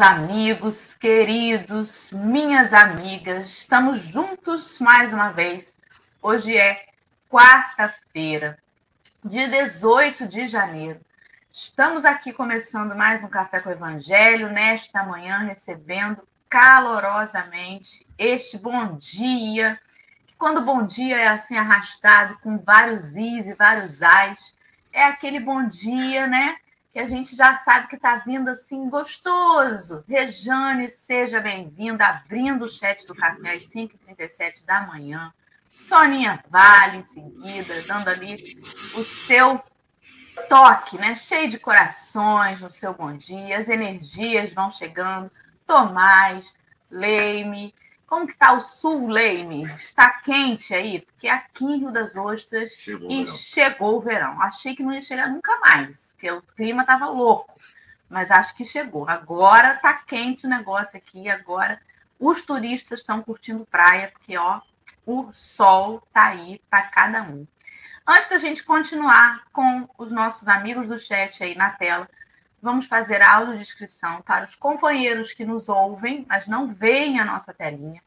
Amigos queridos, minhas amigas. Estamos juntos mais uma vez. Hoje é quarta-feira, dia 18 de janeiro. Estamos aqui começando mais um Café com o Evangelho, nesta manhã, recebendo calorosamente este bom dia. Quando bom dia é assim arrastado, com vários is e vários ais, é aquele bom dia, né? Que a gente já sabe que está vindo assim gostoso. Rejane, seja bem-vinda, abrindo o chat do café às 5h37 da manhã. Soninha Vale, em seguida, dando ali o seu toque, né? Cheio de corações no seu bom dia, as energias vão chegando. Tomás, Leime, como que tá o sul, Leime? Está quente aí? Porque aqui em Rio das Ostras chegou e o chegou o verão. Achei que não ia chegar nunca mais, porque o clima estava louco. Mas acho que chegou. Agora tá quente o negócio aqui. Agora os turistas estão curtindo praia, porque ó, o sol tá aí para cada um. Antes da gente continuar com os nossos amigos do chat aí na tela, vamos fazer a audiodescrição para os companheiros que nos ouvem, mas não veem a nossa telinha,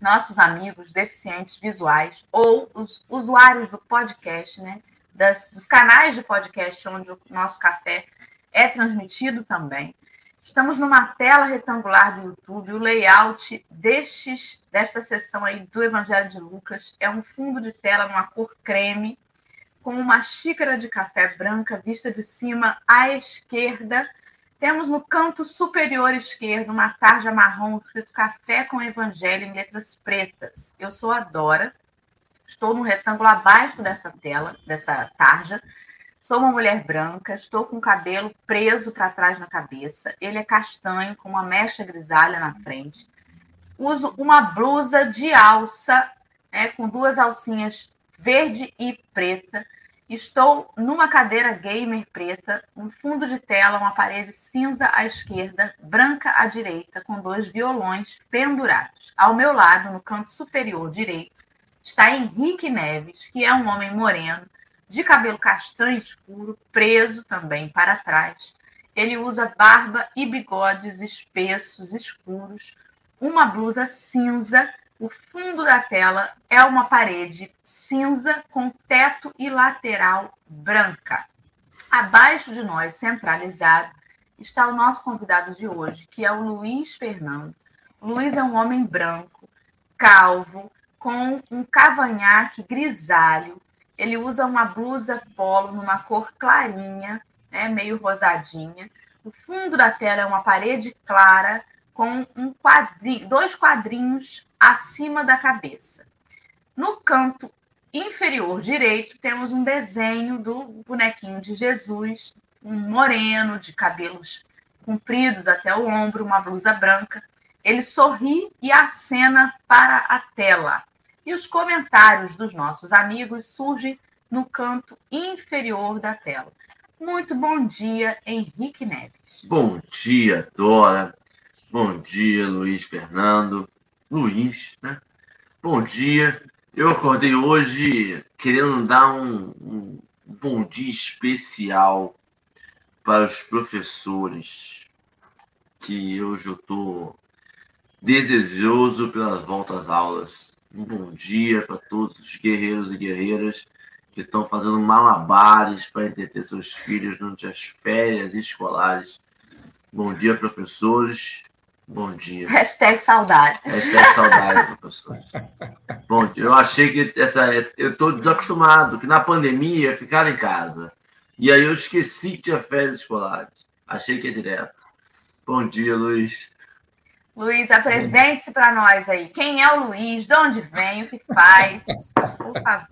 nossos amigos deficientes visuais ou os usuários do podcast, né? Das, dos canais de podcast onde o nosso café é transmitido também. Estamos numa tela retangular do YouTube. O layout destes, desta sessão aí do Evangelho de Lucas é um fundo de tela numa cor creme com uma xícara de café branca vista de cima à esquerda. Temos no canto superior esquerdo uma tarja marrom escrito Café com Evangelho em letras pretas. Eu sou a Dora, estou no retângulo abaixo dessa tela, dessa tarja. Sou uma mulher branca, estou com o cabelo preso para trás na cabeça. Ele é castanho, com uma mecha grisalha na frente. Uso uma blusa de alça, né, com duas alcinhas verde e preta. Estou numa cadeira gamer preta, um fundo de tela, uma parede cinza à esquerda, branca à direita, com dois violões pendurados. Ao meu lado, no canto superior direito, está Henrique Neves, que é um homem moreno, de cabelo castanho escuro, preso também para trás. Ele usa barba e bigodes espessos, escuros, uma blusa cinza o fundo da tela é uma parede cinza com teto e lateral branca. Abaixo de nós, centralizado, está o nosso convidado de hoje, que é o Luiz Fernando. Luiz é um homem branco, calvo, com um cavanhaque grisalho. Ele usa uma blusa polo numa cor clarinha, né, meio rosadinha. O fundo da tela é uma parede clara com um dois quadrinhos acima da cabeça. No canto inferior direito, temos um desenho do bonequinho de Jesus, um moreno de cabelos compridos até o ombro, uma blusa branca. Ele sorri e acena para a tela. E os comentários dos nossos amigos surgem no canto inferior da tela. Muito bom dia, Henrique Neves. Bom dia, Dora. Bom dia, Luiz Fernando. Luiz, né? Bom dia. Eu acordei hoje querendo dar um, um bom dia especial para os professores, que hoje eu estou desejoso pelas voltas às aulas. Um bom dia para todos os guerreiros e guerreiras que estão fazendo malabares para entreter seus filhos durante as férias escolares. Bom dia, professores. Bom dia. Hashtag saudade. Hashtag saudade, professor. Bom dia. Eu achei que essa. Eu estou desacostumado, que na pandemia ficar em casa. E aí eu esqueci que tinha férias escolares. Achei que ia direto. Bom dia, Luiz. Luiz, apresente-se para nós aí. Quem é o Luiz? De onde vem? O que faz? Por favor.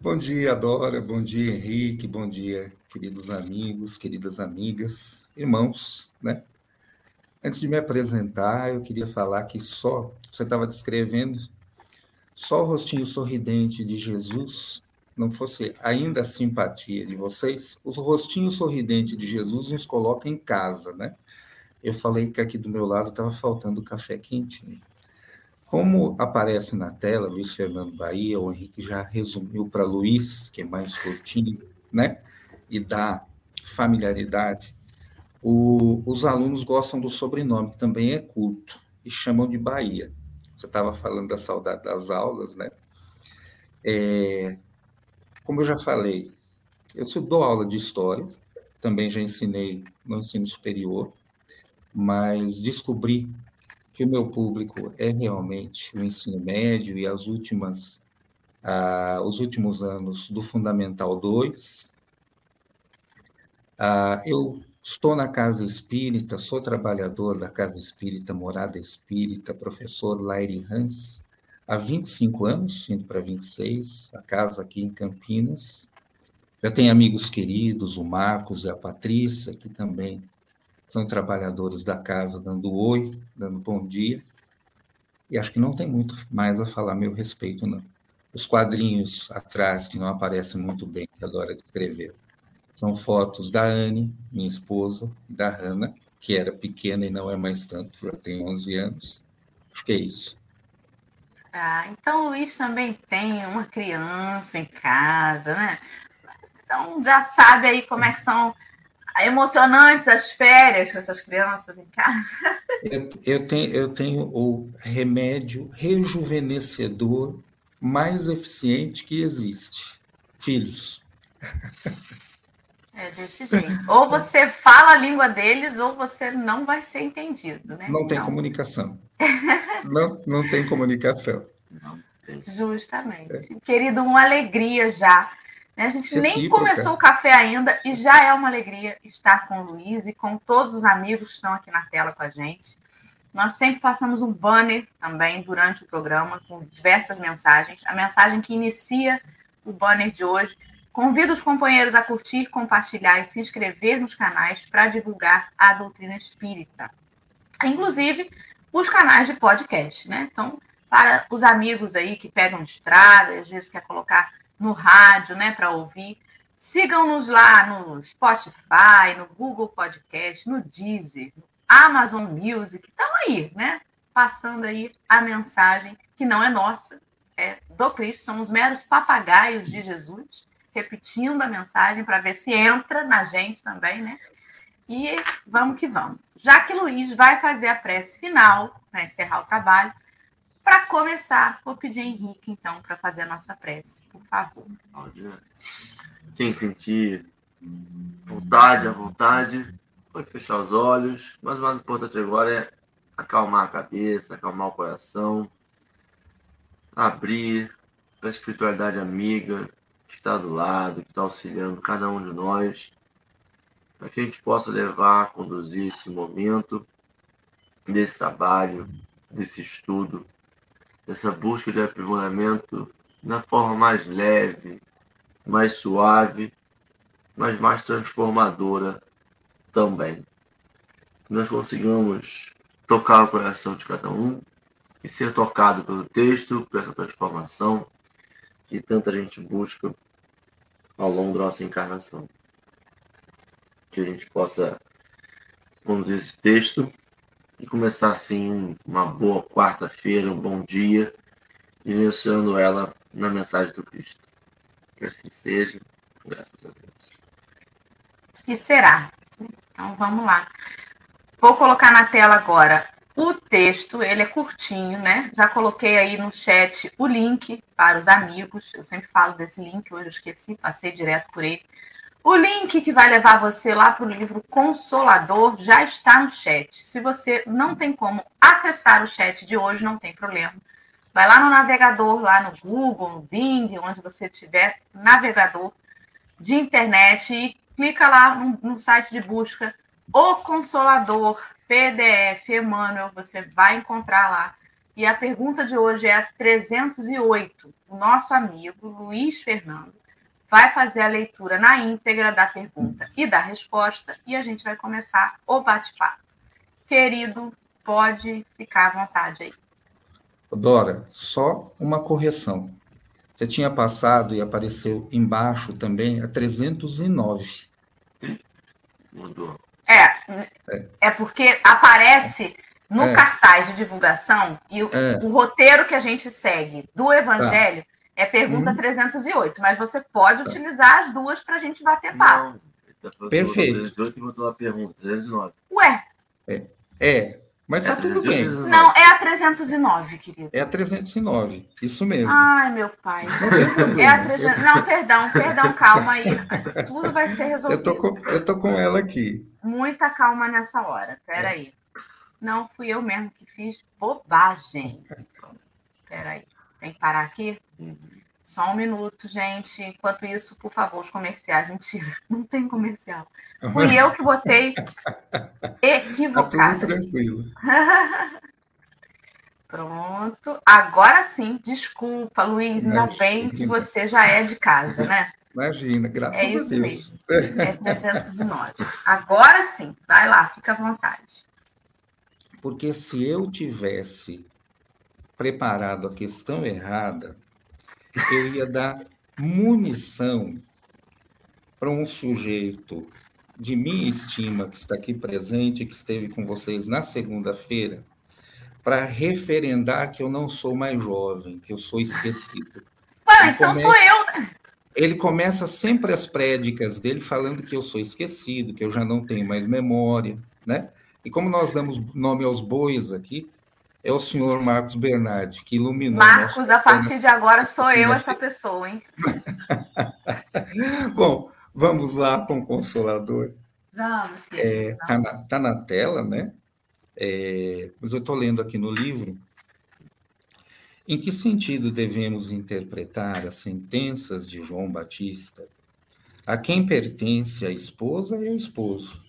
Bom dia, Dora. Bom dia, Henrique. Bom dia, queridos amigos, queridas amigas, irmãos, né? Antes de me apresentar, eu queria falar que só, você estava descrevendo, só o rostinho sorridente de Jesus não fosse ainda a simpatia de vocês, o rostinho sorridente de Jesus nos coloca em casa, né? Eu falei que aqui do meu lado estava faltando café quentinho. Como aparece na tela, Luiz Fernando Bahia, o Henrique já resumiu para Luiz, que é mais curtinho, né? E dá familiaridade o, os alunos gostam do sobrenome, que também é culto, e chamam de Bahia. Você estava falando da saudade das aulas, né? É, como eu já falei, eu dou aula de história, também já ensinei no ensino superior, mas descobri que o meu público é realmente o ensino médio e as últimas, ah, os últimos anos do Fundamental 2. Ah, eu estou na Casa Espírita, sou trabalhador da Casa Espírita, Morada Espírita, professor Laire Hans, há 25 anos, indo para 26, a casa aqui em Campinas. Já tenho amigos queridos, o Marcos e a Patrícia, que também são trabalhadores da casa, dando oi, dando bom dia. E acho que não tem muito mais a falar a meu respeito, não. Os quadrinhos atrás, que não aparecem muito bem, que adora descrever, são fotos da Anne, minha esposa, e da Hanna, que era pequena e não é mais tanto, já tem 11 anos. Acho que é isso. Ah, então o Luiz também tem uma criança em casa, né? Então já sabe aí como é que são emocionantes as férias com essas crianças em casa. Eu, eu, tenho, eu tenho o remédio rejuvenescedor mais eficiente que existe: filhos. É desse jeito. Ou você fala a língua deles, ou você não vai ser entendido, né? Não tem comunicação. não, não tem comunicação. Não. Justamente. É. Querido, uma alegria já né? A gente nem começou o café ainda e já é uma alegria estar com o Luiz e com todos os amigos que estão aqui na tela com a gente. Nós sempre passamos um banner também durante o programa com diversas mensagens. A mensagem que inicia o banner de hoje Convido os companheiros a curtir, compartilhar e se inscrever nos canais para divulgar a doutrina espírita. Inclusive, os canais de podcast, né? Então, para os amigos aí que pegam estrada, às vezes quer colocar no rádio, né, para ouvir. Sigam-nos lá no Spotify, no Google Podcast, no Deezer, no Amazon Music. Estão aí, né? Passando aí a mensagem que não é nossa, é do Cristo. Somos meros papagaios de Jesus, repetindo a mensagem para ver se entra na gente também, né? E vamos que vamos. Já que Luiz vai fazer a prece final, para encerrar o trabalho, para começar, vou pedir a Henrique, então, para fazer a nossa prece, por favor. Quem sentir vontade, à vontade, pode fechar os olhos, mas o mais importante agora é acalmar a cabeça, acalmar o coração, abrir para a espiritualidade amiga que está do lado, que está auxiliando cada um de nós, para que a gente possa levar, conduzir esse momento desse trabalho, desse estudo, essa busca de aprimoramento na forma mais leve, mais suave, mas mais transformadora também. Que nós consigamos tocar o coração de cada um e ser tocado pelo texto, por essa transformação que tanta gente busca ao longo da nossa encarnação. Que a gente possa conduzir esse texto e começar assim uma boa quarta-feira, um bom dia, iniciando ela na mensagem do Cristo. Que assim seja, graças a Deus. E será. Então vamos lá. Vou colocar na tela agora o texto, ele é curtinho, né? Já coloquei aí no chat o link para os amigos. Eu sempre falo desse link, hoje eu esqueci, passei direto por ele. O link que vai levar você lá para o livro Consolador já está no chat. Se você não tem como acessar o chat de hoje, não tem problema. Vai lá no navegador, lá no Google, no Bing, onde você tiver navegador de internet e clica lá no, no site de busca O Consolador PDF Emmanuel, você vai encontrar lá. E a pergunta de hoje é a 308. O nosso amigo Luiz Fernando vai fazer a leitura na íntegra da pergunta e da resposta e a gente vai começar o bate-papo. Querido, pode ficar à vontade aí. Dora, só uma correção. Você tinha passado e apareceu embaixo também a 309. Mudou. É, é, é porque aparece no é. cartaz de divulgação e o, é. o, roteiro que a gente segue do Evangelho tá é pergunta hum. 308, mas você pode tá. utilizar as duas para a gente bater papo. Perfeito. 308 e botou a pergunta, 309. Ué? É, é mas tá É, tudo bem. 309. Não, é a 309, querido. É a 309, isso mesmo. Ai, meu pai. É a 300... Não, perdão, perdão, calma aí. Tudo vai ser Eu resolvido. tô, com, eu tô com ela aqui. Muita calma nessa hora. Peraí. Não fui eu mesmo que fiz bobagem. Peraí. Tem que parar aqui? Só um minuto, gente. Enquanto isso, por favor, os comerciais. Mentira, não tem comercial. Fui eu que botei Tá equivocado. tranquilo. Pronto. Agora sim, desculpa, Luiz. Ainda Imagina. bem que você já é de casa, né? Imagina, graças É a isso Deus. mesmo. É 309. Agora sim, vai lá, fica à vontade. Porque se eu tivesse preparado a questão errada, eu ia dar munição para um sujeito de minha estima que está aqui presente, que esteve com vocês na segunda-feira, para referendar que eu não sou mais jovem, que eu sou esquecido. E então começa- sou eu. né? Ele começa sempre as prédicas dele falando que eu sou esquecido, que eu já não tenho mais memória, né? E como nós damos nome aos bois aqui, é o senhor Marcos Bernardi, que iluminou Marcos, a partir de agora sou eu essa pessoa, hein? Bom, vamos lá com o Consolador. Vamos, É, querido. tá, na, tá na tela, né? É, mas eu estou lendo aqui no livro. Em que sentido devemos interpretar as sentenças de João Batista? A quem pertence a esposa é o esposo,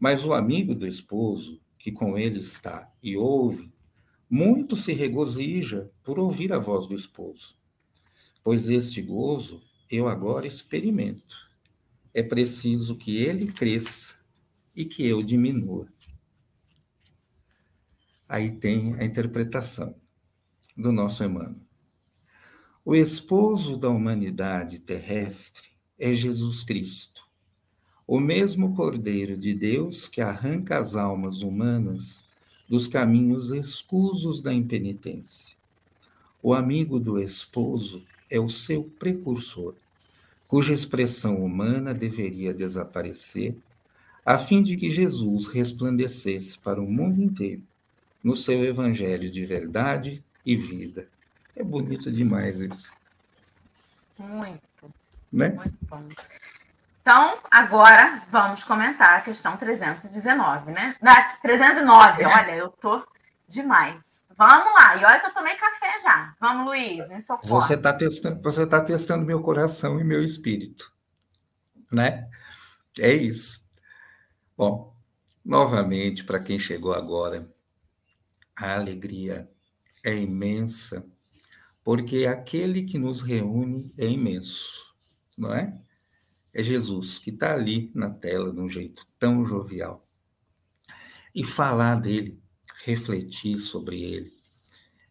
mas o amigo do esposo, que com ele está e ouve, muito se regozija por ouvir a voz do esposo. Pois este gozo eu agora experimento. É preciso que ele cresça e que eu diminua. Aí tem a interpretação do nosso Emmanuel. O esposo da humanidade terrestre é Jesus Cristo, o mesmo Cordeiro de Deus que arranca as almas humanas dos caminhos escusos da impenitência. O amigo do esposo é o seu precursor, cuja expressão humana deveria desaparecer, a fim de que Jesus resplandecesse para o mundo inteiro no seu evangelho de verdade e vida. É bonito demais isso, Muito, né? muito bom. Então, agora vamos comentar a questão 319, né? Ah, 309, olha, eu tô demais. Vamos lá, e olha que eu tomei café já. Vamos, Luiz, me socorre. Você está testando, você tá testando meu coração e meu espírito, né? É isso. Bom, novamente, para quem chegou agora, a alegria é imensa, porque aquele que nos reúne é imenso, não é? É Jesus que está ali na tela de um jeito tão jovial. E falar dele, refletir sobre ele,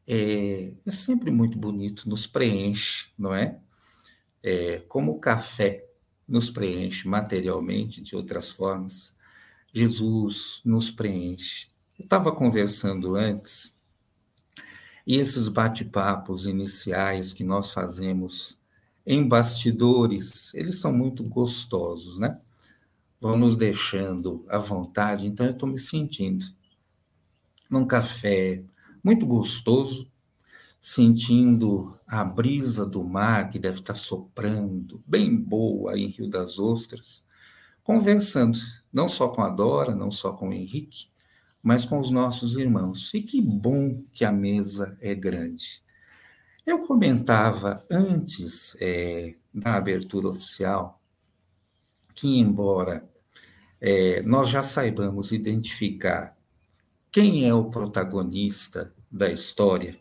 é, é sempre muito bonito, nos preenche, não é? é? Como o café nos preenche materialmente, de outras formas, Jesus nos preenche. Eu estava conversando antes, e esses bate-papos iniciais que nós fazemos em bastidores, eles são muito gostosos, né? Vão nos deixando à vontade, então eu estou me sentindo num café muito gostoso, sentindo a brisa do mar que deve estar soprando, bem boa em Rio das Ostras, conversando, não só com a Dora, não só com o Henrique, mas com os nossos irmãos. E que bom que a mesa é grande. Eu comentava antes é, da abertura oficial que, embora é, nós já saibamos identificar quem é o protagonista da história,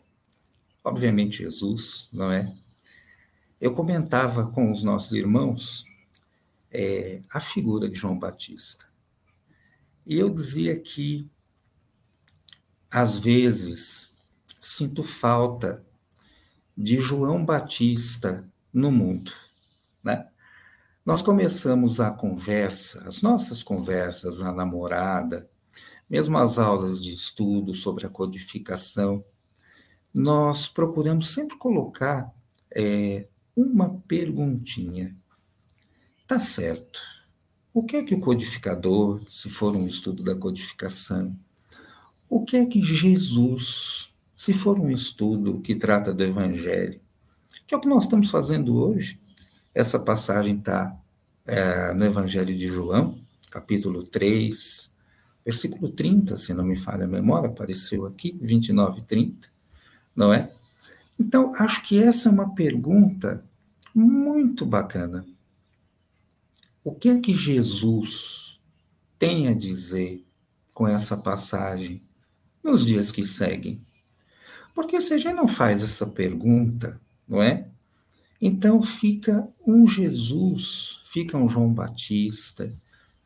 obviamente Jesus, não é? Eu comentava com os nossos irmãos é, a figura de João Batista. E eu dizia que, às vezes, sinto falta de João Batista no mundo, né? Nós começamos a conversa, as nossas conversas, a namorada, mesmo as aulas de estudo sobre a codificação, nós procuramos sempre colocar é, uma perguntinha. Tá certo. o que é que o codificador, se for um estudo da codificação, o que é que Jesus, se for um estudo que trata do Evangelho, que é o que nós estamos fazendo hoje, essa passagem está é, no Evangelho de João, capítulo 3, versículo 30, se não me falha a memória, apareceu aqui, 29 e 30, não é? Então, acho que essa é uma pergunta muito bacana. O que é que Jesus tem a dizer com essa passagem nos dias que seguem? Porque se a gente não faz essa pergunta, não é? Então fica um Jesus, fica um João Batista,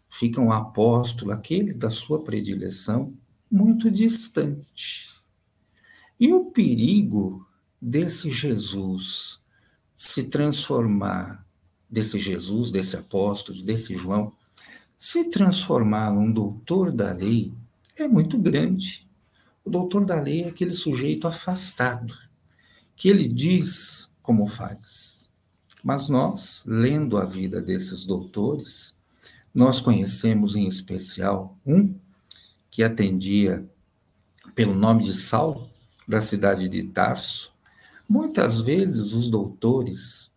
fica um apóstolo, aquele da sua predileção, muito distante. E o perigo desse Jesus se transformar, desse Jesus, desse apóstolo, desse João, se transformar num doutor da lei é muito grande. O doutor da lei é aquele sujeito afastado, que ele diz como faz. Mas nós, lendo a vida desses doutores, nós conhecemos em especial um que atendia pelo nome de Saulo, da cidade de Tarso, Muitas vezes os doutores,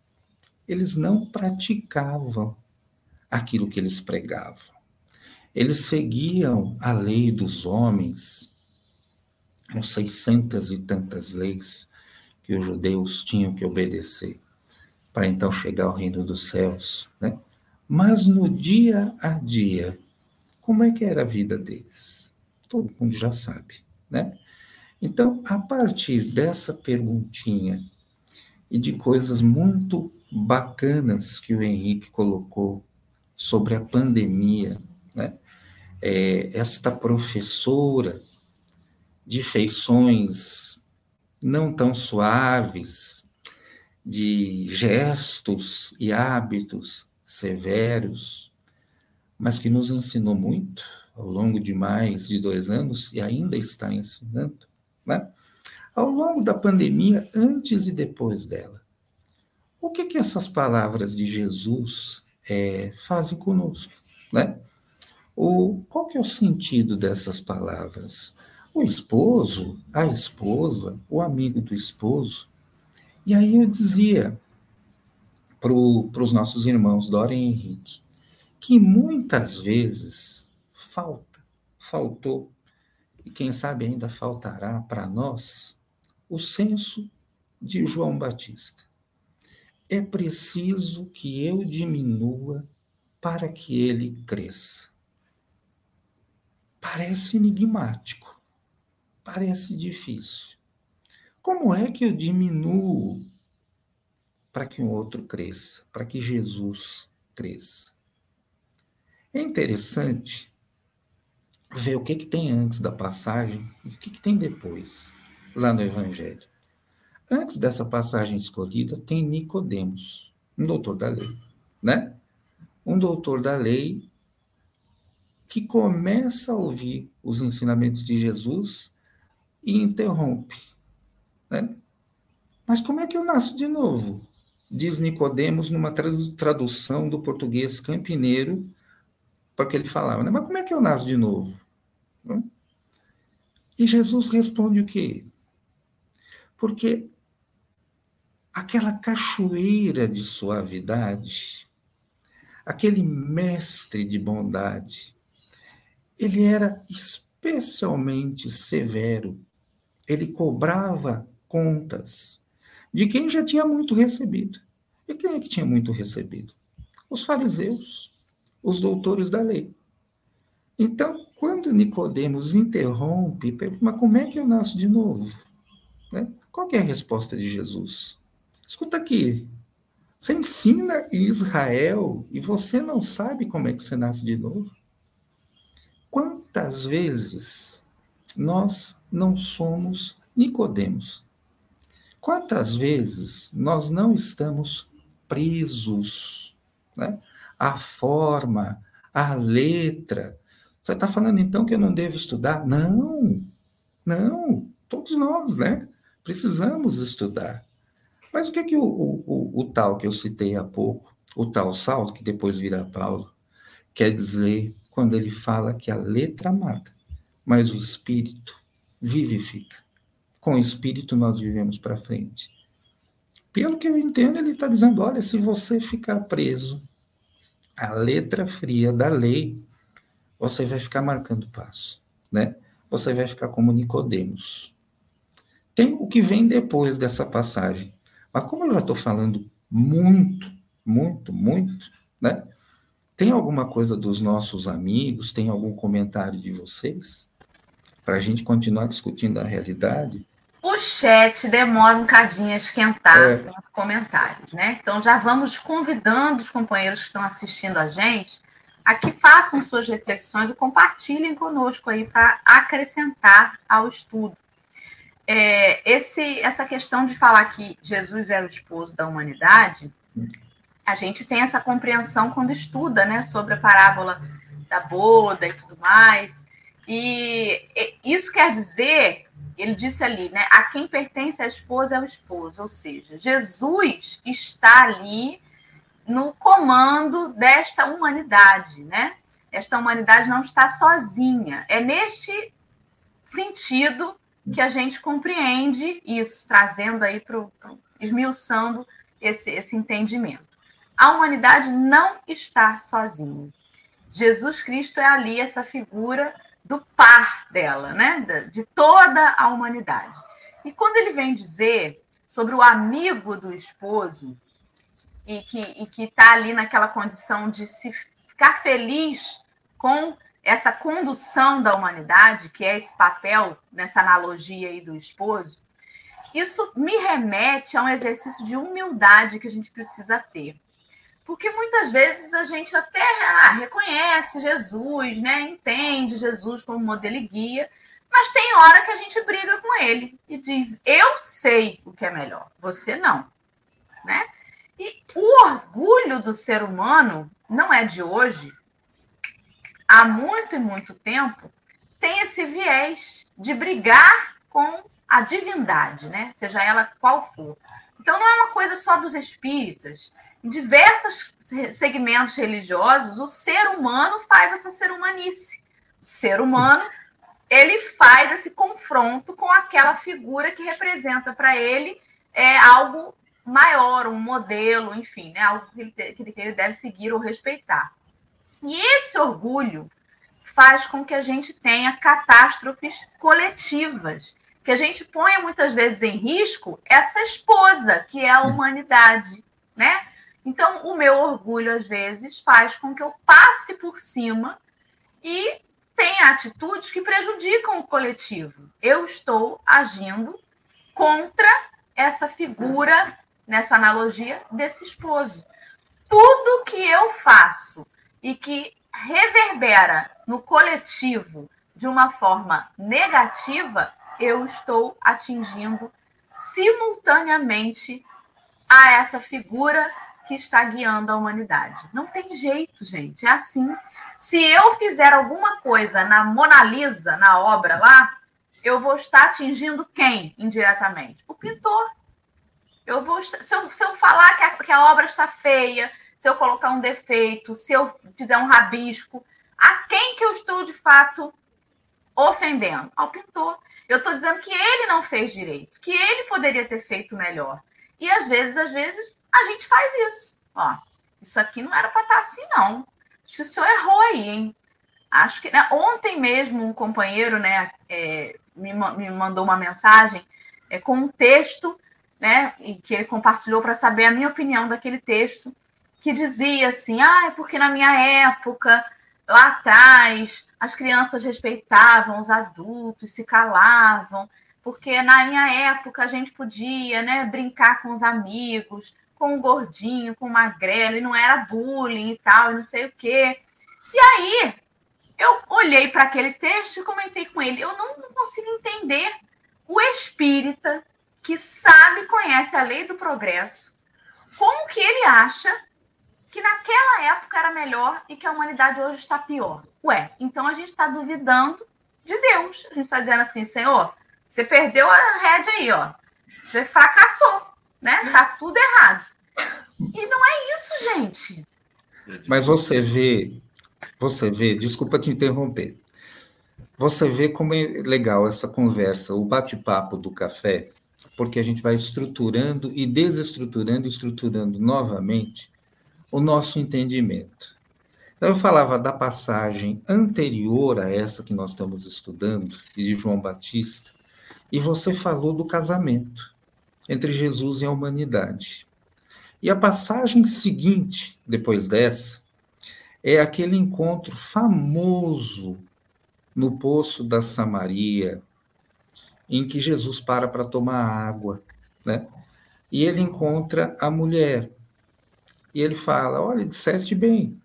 eles não praticavam aquilo que eles pregavam. Eles seguiam a lei dos homens, as seiscentas e tantas leis que os judeus tinham que obedecer para então chegar ao reino dos céus, né? Mas no dia a dia, como é que era a vida deles? Todo mundo já sabe, né? Então, a partir dessa perguntinha e de coisas muito bacanas que o Henrique colocou sobre a pandemia, né? É, esta professora de feições não tão suaves, de gestos e hábitos severos, mas que nos ensinou muito ao longo de mais de dois anos e ainda está ensinando, né? Ao longo da pandemia, antes e depois dela, o que que essas palavras de Jesus é, fazem conosco, né? O, qual que é o sentido dessas palavras? O esposo, a esposa, o amigo do esposo. E aí eu dizia para os nossos irmãos Dora e Henrique que muitas vezes falta, faltou e quem sabe ainda faltará para nós o senso de João Batista. É preciso que eu diminua para que ele cresça. Parece enigmático, parece difícil. Como é que eu diminuo para que um outro cresça, para que Jesus cresça? É interessante ver o que, que tem antes da passagem e o que, que tem depois, lá no Evangelho. Antes dessa passagem escolhida, tem Nicodemos, um doutor da lei, né? Um doutor da lei que começa a ouvir os ensinamentos de Jesus e interrompe, né? Mas como é que eu nasço de novo? Diz Nicodemos numa tradução do português campineiro, porque ele falava, né? Mas como é que eu nasço de novo? E Jesus responde o quê? Porque aquela cachoeira de suavidade, aquele mestre de bondade, ele era especialmente severo. Ele cobrava contas de quem já tinha muito recebido. E quem é que tinha muito recebido? Os fariseus, os doutores da lei. Então, quando Nicodemos interrompe, pergunta, mas como é que eu nasço de novo? Né? Qual é a resposta de Jesus? Escuta aqui, você ensina Israel e você não sabe como é que você nasce de novo? Quantas vezes nós não somos Nicodemos? Quantas vezes nós não estamos presos né? à forma, à letra, você está falando então que eu não devo estudar? Não, não, todos nós, né? Precisamos estudar. Mas o que é que o, o, o, tal que eu citei há pouco, o tal Saulo, que depois vira Paulo, quer dizer quando ele fala que a letra mata, mas o espírito vivifica. Com o espírito nós vivemos para frente. Pelo que eu entendo, ele está dizendo: olha, se você ficar preso à letra fria da lei, você vai ficar marcando passo, né? Você vai ficar como Nicodemos. Tem o que vem depois dessa passagem. Mas como eu já estou falando muito, muito, muito, né? Tem alguma coisa dos nossos amigos? Tem algum comentário de vocês? Para a gente continuar discutindo a realidade? O chat demora um cadinho a esquentar é. com os comentários, né? Então já vamos convidando os companheiros que estão assistindo a gente a que façam suas reflexões e compartilhem conosco aí para acrescentar ao estudo. É, esse, essa questão de falar que Jesus era o esposo da humanidade, a gente tem essa compreensão quando estuda, né, sobre a parábola da boda e tudo mais. E isso quer dizer, ele disse ali, né, a quem pertence a esposa é o esposo, ou seja, Jesus está ali no comando desta humanidade, né? Esta humanidade não está sozinha. É neste sentido que a gente compreende isso, trazendo aí para esmiuçando esse, esse entendimento. A humanidade não está sozinha. Jesus Cristo é ali essa figura do par dela, né? De toda a humanidade. E quando ele vem dizer sobre o amigo do esposo e que está ali naquela condição de se ficar feliz com essa condução da humanidade, que é esse papel nessa analogia aí do esposo, isso me remete a um exercício de humildade que a gente precisa ter. Porque muitas vezes a gente até ah, reconhece Jesus, né? entende Jesus como modelo e guia, mas tem hora que a gente briga com ele e diz: Eu sei o que é melhor, você não. Né? E o orgulho do ser humano não é de hoje, há muito e muito tempo, tem esse viés de brigar com a divindade, né? Seja ela qual for. Então não é uma coisa só dos espíritas. Em diversos segmentos religiosos, o ser humano faz essa ser humanice. O ser humano ele faz esse confronto com aquela figura que representa para ele é, algo maior, um modelo, enfim, né, algo que ele, que ele deve seguir ou respeitar. E esse orgulho faz com que a gente tenha catástrofes coletivas, que a gente ponha muitas vezes em risco essa esposa, que é a humanidade, né? Então, o meu orgulho, às vezes, faz com que eu passe por cima e tenha atitudes que prejudicam o coletivo. Eu estou agindo contra essa figura, nessa analogia, desse esposo. Tudo que eu faço e que reverbera no coletivo de uma forma negativa, eu estou atingindo simultaneamente a essa figura que está guiando a humanidade. Não tem jeito, gente. É assim. Se eu fizer alguma coisa na Mona Lisa, na obra lá, eu vou estar atingindo quem indiretamente? O pintor. Eu vou, se, eu, se eu falar que a, que a obra está feia, se eu colocar um defeito, se eu fizer um rabisco, a quem que eu estou de fato ofendendo? Ao pintor. Eu estou dizendo que ele não fez direito, que ele poderia ter feito melhor. E às vezes, às vezes, a gente faz isso. Ó, isso aqui não era para estar tá assim, não. Acho que o senhor errou aí, hein? Acho que né, ontem mesmo um companheiro né, é, me, me mandou uma mensagem é, com um texto né, que ele compartilhou para saber a minha opinião daquele texto que dizia assim: ah, é porque na minha época, lá atrás, as crianças respeitavam os adultos, se calavam, porque na minha época a gente podia né, brincar com os amigos, com o gordinho, com o magrelo, e não era bullying e tal, e não sei o quê. E aí eu olhei para aquele texto e comentei com ele: eu não, não consigo entender o espírita que sabe, conhece a lei do progresso, como que ele acha que naquela época era melhor e que a humanidade hoje está pior. Ué, então a gente está duvidando de Deus. A gente está dizendo assim, Senhor, você perdeu a rédea aí, ó. Você fracassou, né? Tá tudo errado. E não é isso, gente. Mas você vê você vê, desculpa te interromper, você vê como é legal essa conversa, o bate-papo do café, porque a gente vai estruturando e desestruturando, estruturando novamente o nosso entendimento. Então, eu falava da passagem anterior a essa que nós estamos estudando, de João Batista, e você falou do casamento entre Jesus e a humanidade. E a passagem seguinte, depois dessa, é aquele encontro famoso no poço da Samaria, em que Jesus para para tomar água, né? E ele encontra a mulher. E ele fala: Olha, disseste bem,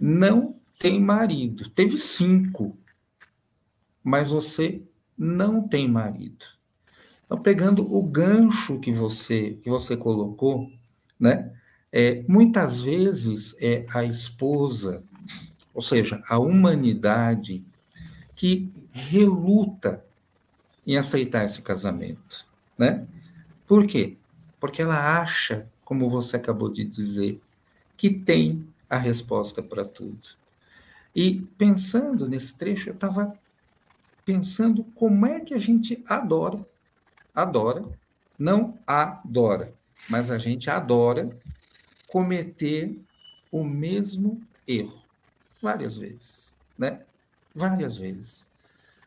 não tem marido. Teve cinco, mas você não tem marido. Então, pegando o gancho que você que você colocou, né? É, muitas vezes é a esposa, ou seja, a humanidade que reluta em aceitar esse casamento, né? Por quê? Porque ela acha, como você acabou de dizer, que tem a resposta para tudo. E pensando nesse trecho, eu estava pensando como é que a gente adora, adora, não adora, mas a gente adora cometer o mesmo erro várias vezes, né? Várias vezes.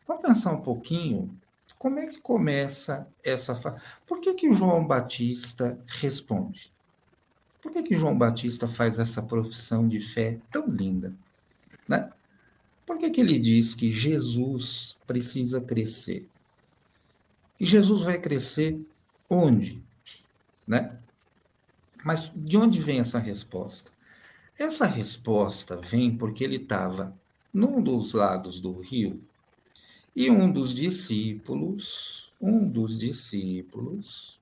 Vamos pensar um pouquinho como é que começa essa? Por que, que João Batista responde? Por que, que João Batista faz essa profissão de fé tão linda? Né? Por que, que ele diz que Jesus precisa crescer? E Jesus vai crescer onde? Né? Mas de onde vem essa resposta? Essa resposta vem porque ele estava num dos lados do rio e um dos discípulos, um dos discípulos,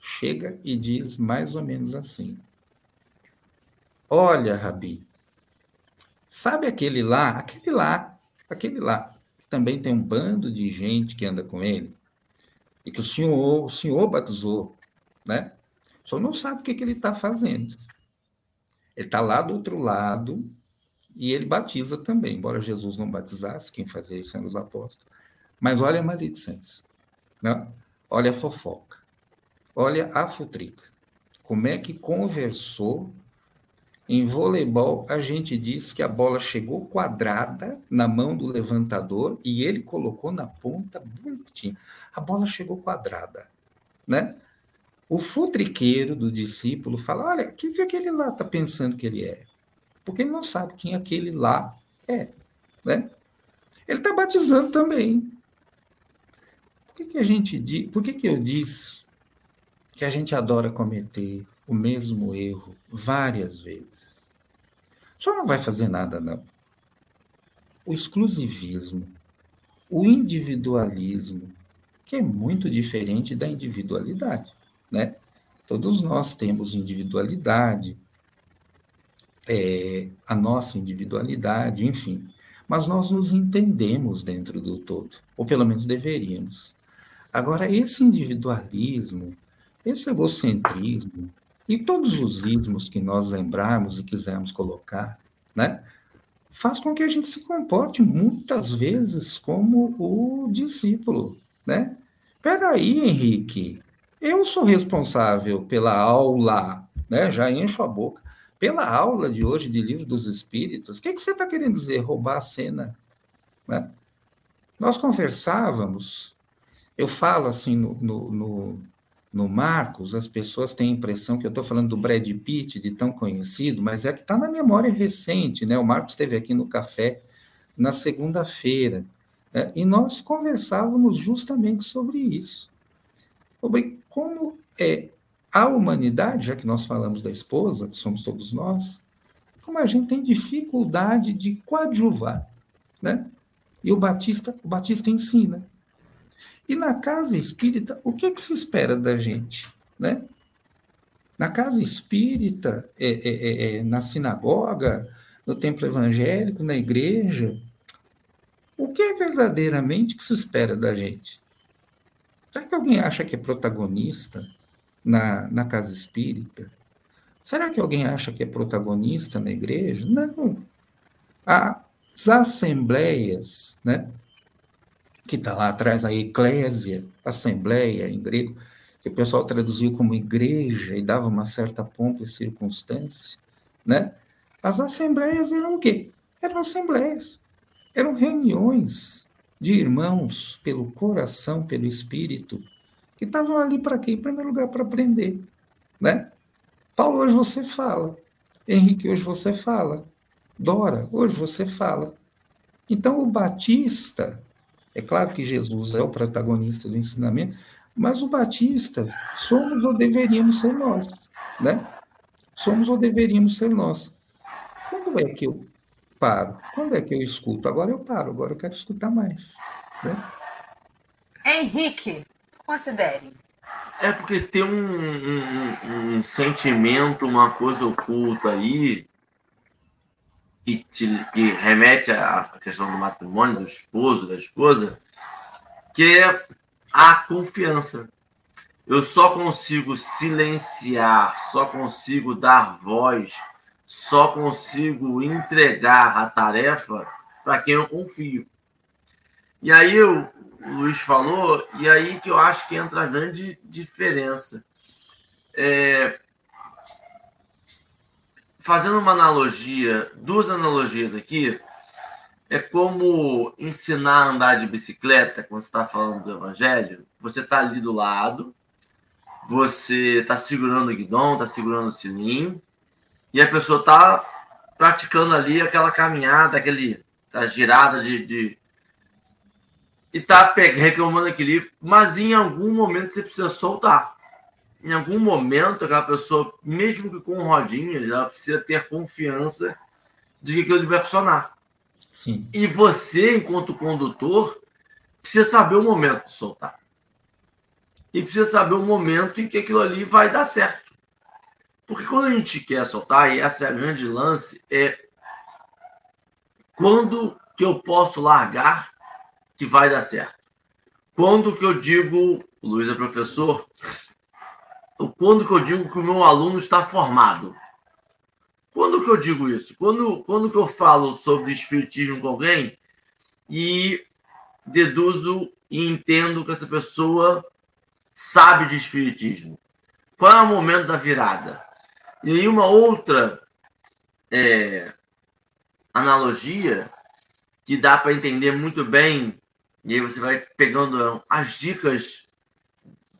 chega e diz mais ou menos assim: Olha, Rabi, sabe aquele lá, aquele lá, aquele lá, que também tem um bando de gente que anda com ele, e que o senhor, o senhor batizou, né? Senhor não sabe o que, que ele está fazendo. Ele está lá do outro lado, e ele batiza também, embora Jesus não batizasse, quem fazia isso eram os apóstolos. Mas olha a maledicência, né? olha a fofoca, olha a futrica. Como é que conversou em voleibol, a gente diz que a bola chegou quadrada na mão do levantador e ele colocou na ponta bonitinha. A bola chegou quadrada, né? O futriqueiro do discípulo fala: Olha, o que, que aquele lá está pensando que ele é? porque ele não sabe quem aquele lá é. Né? Ele está batizando também. Por que, que a gente diz, por que, que eu disse que a gente adora cometer o mesmo erro várias vezes? Só não vai fazer nada, não. O exclusivismo, o individualismo, que é muito diferente da individualidade, né? Todos nós temos individualidade, é, a nossa individualidade, enfim. Mas nós nos entendemos dentro do todo, ou pelo menos deveríamos. Agora, esse individualismo, esse egocentrismo e todos os ismos que nós lembrarmos e quisermos colocar, né, faz com que a gente se comporte muitas vezes como o discípulo, né? Peraí, Henrique, eu sou responsável pela aula, né? Já encho a boca pela aula de hoje de Livro dos Espíritos, o que, que você está querendo dizer, roubar a cena? Né? Nós conversávamos, eu falo assim no, no, no, no Marcos, as pessoas têm a impressão que eu estou falando do Brad Pitt, de tão conhecido, mas é que está na memória recente, né? O Marcos esteve aqui no café na segunda-feira, né? e nós conversávamos justamente sobre isso, sobre como é a humanidade, já que nós falamos da esposa, que somos todos nós, como a gente tem dificuldade de coadjuvar, né? E o Batista, o Batista ensina. E na casa espírita, o que, que se espera da gente, né? Na casa espírita, é, é, é, é na sinagoga, no templo evangélico, na igreja, o que é verdadeiramente que se espera da gente? Será que alguém acha que é protagonista? na, na casa espírita? Será que alguém acha que é protagonista na igreja? Não. As assembleias, né? que está lá atrás, a eclésia, assembleia em grego, que o pessoal traduziu como igreja e dava uma certa pompa e circunstância, né? As assembleias eram o quê? Eram assembleias, eram reuniões de irmãos pelo coração, pelo espírito, que estavam ali para quê? Em primeiro lugar, para aprender, né? Paulo, hoje você fala. Henrique, hoje você fala. Dora, hoje você fala. Então, o Batista, é claro que Jesus é o protagonista do ensinamento, mas o Batista somos ou deveríamos ser nós, né? Somos ou deveríamos ser nós. Quando é que eu paro? Quando é que eu escuto? Agora eu paro, agora eu quero escutar mais. Né? Henrique, considere. É porque tem um, um, um sentimento, uma coisa oculta aí que, te, que remete à questão do matrimônio, do esposo, da esposa, que é a confiança. Eu só consigo silenciar, só consigo dar voz, só consigo entregar a tarefa para quem eu confio. E aí o Luiz falou, e aí que eu acho que entra a grande diferença. É, fazendo uma analogia, duas analogias aqui, é como ensinar a andar de bicicleta, quando você está falando do evangelho. Você está ali do lado, você está segurando o guidão, está segurando o sininho, e a pessoa está praticando ali aquela caminhada, aquele, a girada de, de e está reclamando equilíbrio, mas em algum momento você precisa soltar. Em algum momento, aquela pessoa, mesmo que com rodinhas, ela precisa ter confiança de que aquilo vai funcionar. Sim. E você, enquanto condutor, precisa saber o momento de soltar. E precisa saber o momento em que aquilo ali vai dar certo. Porque quando a gente quer soltar, e essa é a grande lance, é quando que eu posso largar que vai dar certo. Quando que eu digo, Luiz é professor, quando que eu digo que o meu aluno está formado. Quando que eu digo isso? Quando, quando que eu falo sobre espiritismo com alguém e deduzo e entendo que essa pessoa sabe de espiritismo? Qual é o momento da virada? E uma outra é, analogia que dá para entender muito bem, e aí você vai pegando as dicas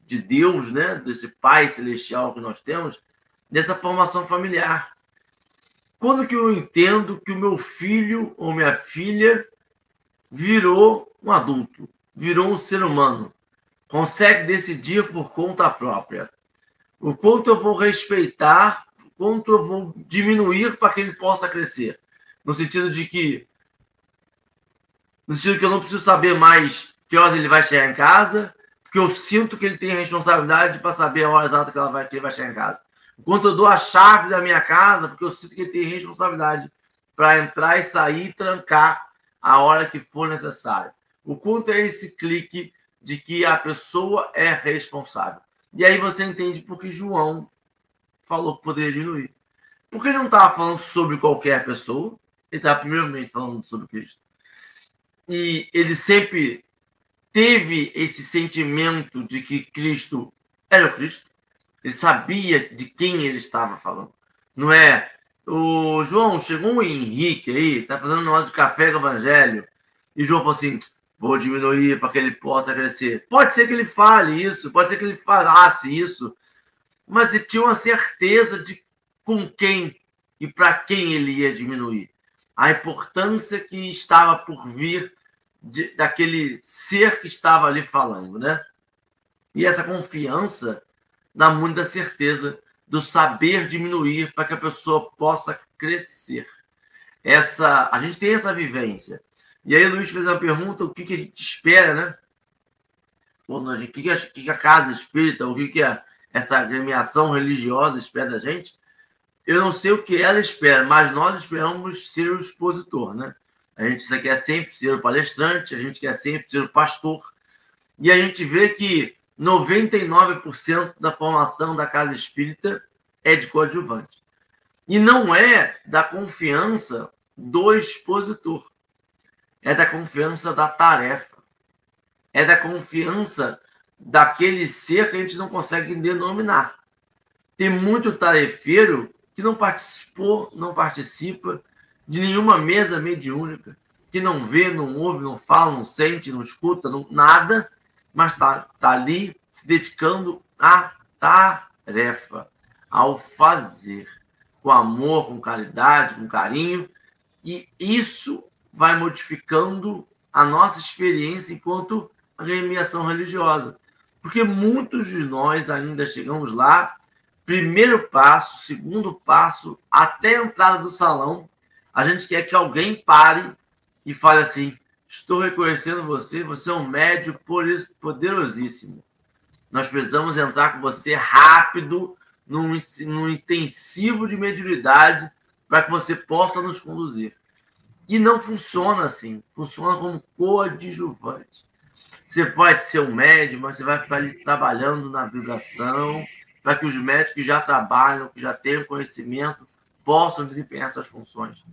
de Deus, né, desse Pai celestial que nós temos, dessa formação familiar. Quando que eu entendo que o meu filho ou minha filha virou um adulto, virou um ser humano, consegue decidir por conta própria? O quanto eu vou respeitar, quanto eu vou diminuir para que ele possa crescer? No sentido de que no sentido que eu não preciso saber mais que horas ele vai chegar em casa, porque eu sinto que ele tem responsabilidade para saber a hora exata que, ela vai, que ele vai chegar em casa. Enquanto eu dou a chave da minha casa, porque eu sinto que ele tem responsabilidade para entrar e sair e trancar a hora que for necessário. O quanto é esse clique de que a pessoa é responsável. E aí você entende por que João falou que poderia diminuir. Porque ele não estava falando sobre qualquer pessoa, ele estava primeiramente falando sobre Cristo. E ele sempre teve esse sentimento de que Cristo era o Cristo. Ele sabia de quem ele estava falando. Não é o João, chegou um Henrique aí, tá fazendo negócio de café com o evangelho, e João falou assim: vou diminuir para que ele possa crescer. Pode ser que ele fale isso, pode ser que ele falasse isso, mas ele tinha uma certeza de com quem e para quem ele ia diminuir. A importância que estava por vir de, daquele ser que estava ali falando, né? E essa confiança dá muita certeza do saber diminuir para que a pessoa possa crescer. Essa, a gente tem essa vivência. E aí Luiz fez uma pergunta, o que, que a gente espera, né? O que, que, a, casa espírita, o que, que a, essa agremiação religiosa espera da gente? Eu não sei o que ela espera, mas nós esperamos ser o expositor, né? A gente quer sempre ser o palestrante, a gente quer sempre ser o pastor. E a gente vê que 99% da formação da casa espírita é de coadjuvante. E não é da confiança do expositor, é da confiança da tarefa, é da confiança daquele ser que a gente não consegue denominar. Tem muito tarefeiro que não participou, não participa de nenhuma mesa mediúnica, que não vê, não ouve, não fala, não sente, não escuta, não, nada, mas está tá ali se dedicando à tarefa, ao fazer, com amor, com caridade, com carinho, e isso vai modificando a nossa experiência enquanto remediação religiosa. Porque muitos de nós ainda chegamos lá, primeiro passo, segundo passo, até a entrada do salão, a gente quer que alguém pare e fale assim: estou reconhecendo você, você é um médio poderosíssimo. Nós precisamos entrar com você rápido, num, num intensivo de mediunidade, para que você possa nos conduzir. E não funciona assim, funciona como coadjuvante. Você pode ser um médium, mas você vai ficar ali trabalhando na vibração, para que os médicos que já trabalham, que já têm conhecimento, possam desempenhar suas funções.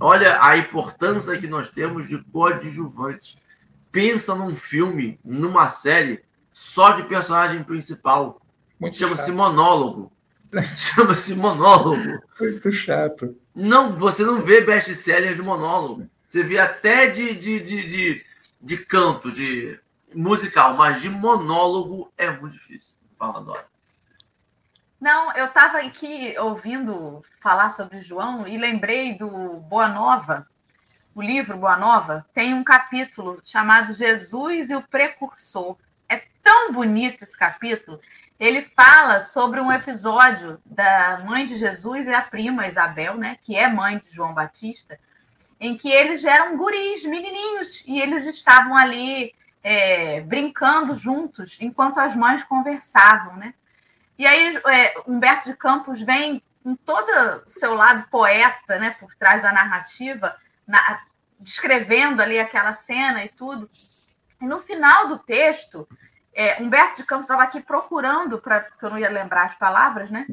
Olha a importância que nós temos de coadjuvante. Pensa num filme, numa série, só de personagem principal. Chama-se monólogo. Chama-se monólogo. Muito chato. Não, você não vê best-seller de monólogo. Você vê até de, de, de, de, de canto, de musical, mas de monólogo é muito difícil. Fala, Dora. Não, eu estava aqui ouvindo falar sobre João e lembrei do Boa Nova, o livro Boa Nova, tem um capítulo chamado Jesus e o Precursor. É tão bonito esse capítulo. Ele fala sobre um episódio da mãe de Jesus e a prima Isabel, né, que é mãe de João Batista, em que eles eram guris, menininhos, e eles estavam ali é, brincando juntos enquanto as mães conversavam, né? E aí é, Humberto de Campos vem com todo o seu lado poeta, né, por trás da narrativa, na, descrevendo ali aquela cena e tudo. E no final do texto, é, Humberto de Campos estava aqui procurando, para porque eu não ia lembrar as palavras, né?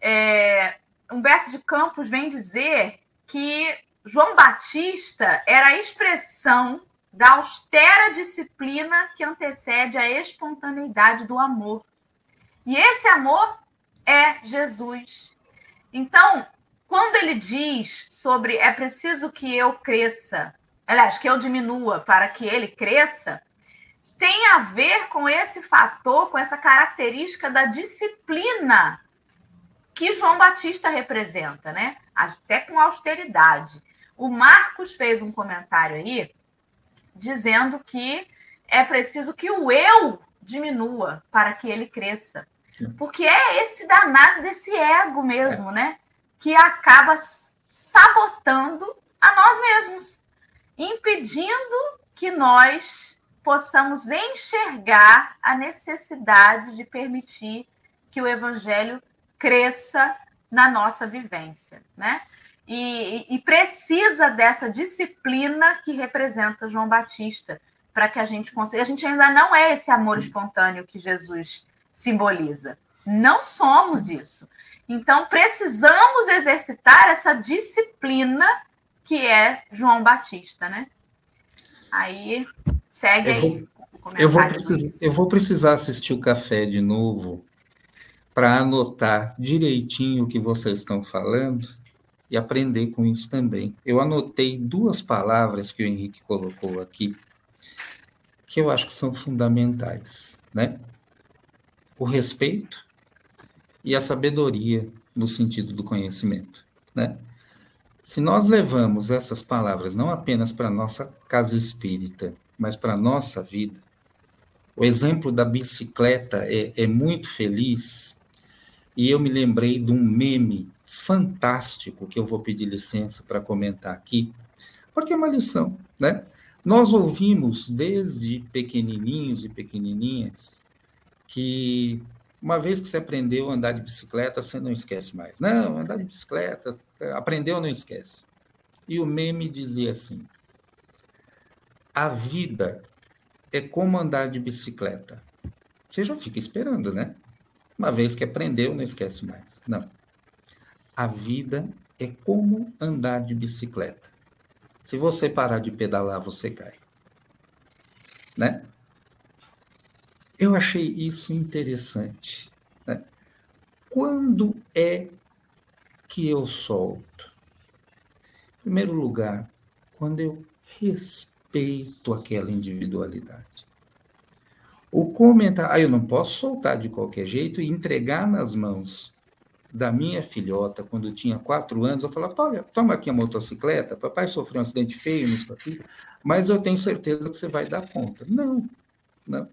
É, Humberto de Campos vem dizer que João Batista era a expressão da austera disciplina que antecede a espontaneidade do amor. E esse amor é Jesus. Então, quando ele diz sobre é preciso que eu cresça, aliás, que eu diminua para que ele cresça, tem a ver com esse fator, com essa característica da disciplina que João Batista representa, né? Até com austeridade. O Marcos fez um comentário aí dizendo que é preciso que o eu diminua para que ele cresça. Porque é esse danado desse ego mesmo, é. né? Que acaba sabotando a nós mesmos, impedindo que nós possamos enxergar a necessidade de permitir que o evangelho cresça na nossa vivência, né? E, e, precisa dessa disciplina que representa João Batista para que a gente consiga. A gente ainda não é esse amor espontâneo que Jesus simboliza. Não somos isso. Então precisamos exercitar essa disciplina que é João Batista, né? Aí segue eu aí. Vou, eu, vou precisar, eu vou precisar assistir o café de novo para anotar direitinho o que vocês estão falando e aprender com isso também. Eu anotei duas palavras que o Henrique colocou aqui, que eu acho que são fundamentais, né? O respeito e a sabedoria no sentido do conhecimento, né? Se nós levamos essas palavras não apenas para a nossa casa espírita, mas para a nossa vida, o exemplo da bicicleta é, é muito feliz, e eu me lembrei de um meme fantástico que eu vou pedir licença para comentar aqui, porque é uma lição, né? Nós ouvimos desde pequenininhos e pequenininhas que uma vez que você aprendeu a andar de bicicleta, você não esquece mais. Não, andar de bicicleta, aprendeu, não esquece. E o meme dizia assim: a vida é como andar de bicicleta. Você já fica esperando, né? Uma vez que aprendeu, não esquece mais. Não. A vida é como andar de bicicleta. Se você parar de pedalar, você cai. Né? Eu achei isso interessante. Né? Quando é que eu solto? Em primeiro lugar, quando eu respeito aquela individualidade. O comentário, ah, eu não posso soltar de qualquer jeito e entregar nas mãos da minha filhota, quando tinha quatro anos, eu falava, olha, toma aqui a motocicleta, papai sofreu um acidente feio no estatuto, mas eu tenho certeza que você vai dar conta. Não, não.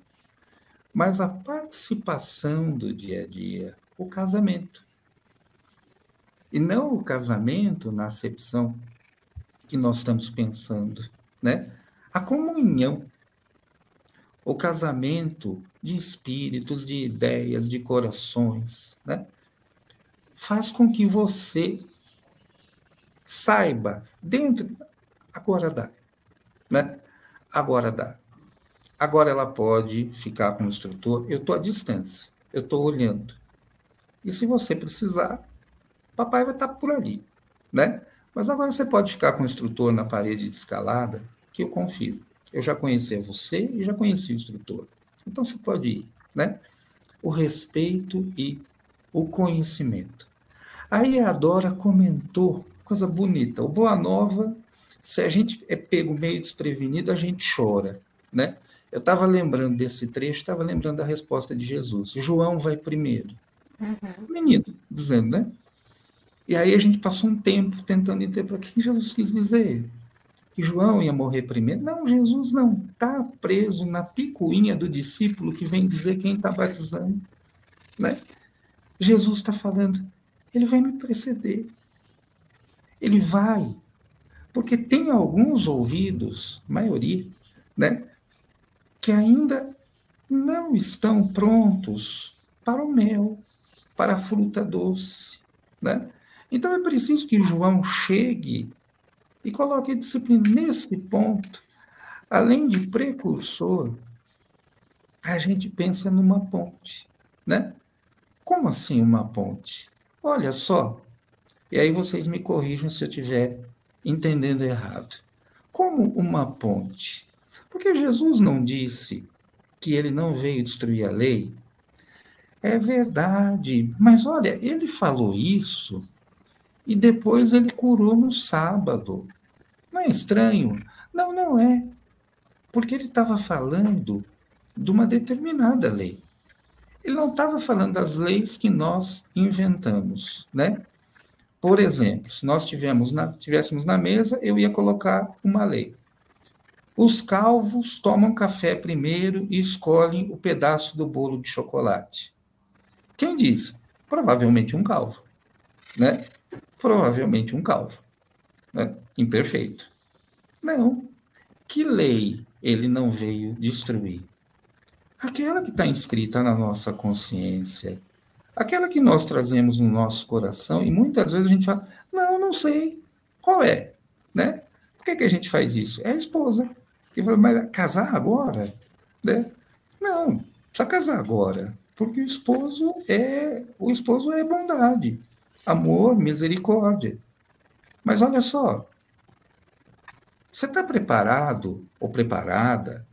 Mas a participação do dia a dia, o casamento. E não o casamento na acepção que nós estamos pensando, né? A comunhão, o casamento de espíritos, de ideias, de corações, né? Faz com que você saiba dentro agora dá, né? Agora dá. Agora ela pode ficar com o instrutor. Eu estou à distância, eu estou olhando. E se você precisar, papai vai estar tá por ali, né? Mas agora você pode ficar com o instrutor na parede de escalada, que eu confio. Eu já conheci você e já conheci o instrutor. Então você pode ir, né? O respeito e o conhecimento. Aí a Dora comentou, coisa bonita, o Boa Nova, se a gente é pego meio desprevenido, a gente chora, né? Eu estava lembrando desse trecho, estava lembrando da resposta de Jesus. João vai primeiro. Uhum. Menino, dizendo, né? E aí a gente passou um tempo tentando entender o que Jesus quis dizer. Que João ia morrer primeiro. Não, Jesus não. Está preso na picuinha do discípulo que vem dizer quem está batizando. Né? Jesus está falando, ele vai me preceder. Ele vai. Porque tem alguns ouvidos, maioria, né, que ainda não estão prontos para o mel, para a fruta doce, né? Então é preciso que João chegue e coloque a disciplina nesse ponto. Além de precursor, a gente pensa numa ponte, né? Como assim uma ponte? Olha só. E aí vocês me corrijam se eu estiver entendendo errado. Como uma ponte? Porque Jesus não disse que ele não veio destruir a lei? É verdade, mas olha, ele falou isso e depois ele curou no sábado. Não é estranho? Não, não é. Porque ele estava falando de uma determinada lei. Ele não estava falando das leis que nós inventamos, né? Por exemplo, se nós tivemos na, tivéssemos na mesa, eu ia colocar uma lei. Os calvos tomam café primeiro e escolhem o pedaço do bolo de chocolate. Quem disse? Provavelmente um calvo, né? Provavelmente um calvo, né? Imperfeito. Não. Que lei ele não veio destruir? Aquela que está inscrita na nossa consciência, aquela que nós trazemos no nosso coração, e muitas vezes a gente fala, não, não sei, qual é? Né? Por que, que a gente faz isso? É a esposa. Que fala, mas casar agora? Né? Não, precisa casar agora, porque o esposo é o esposo é bondade, amor, misericórdia. Mas olha só, você está preparado ou preparada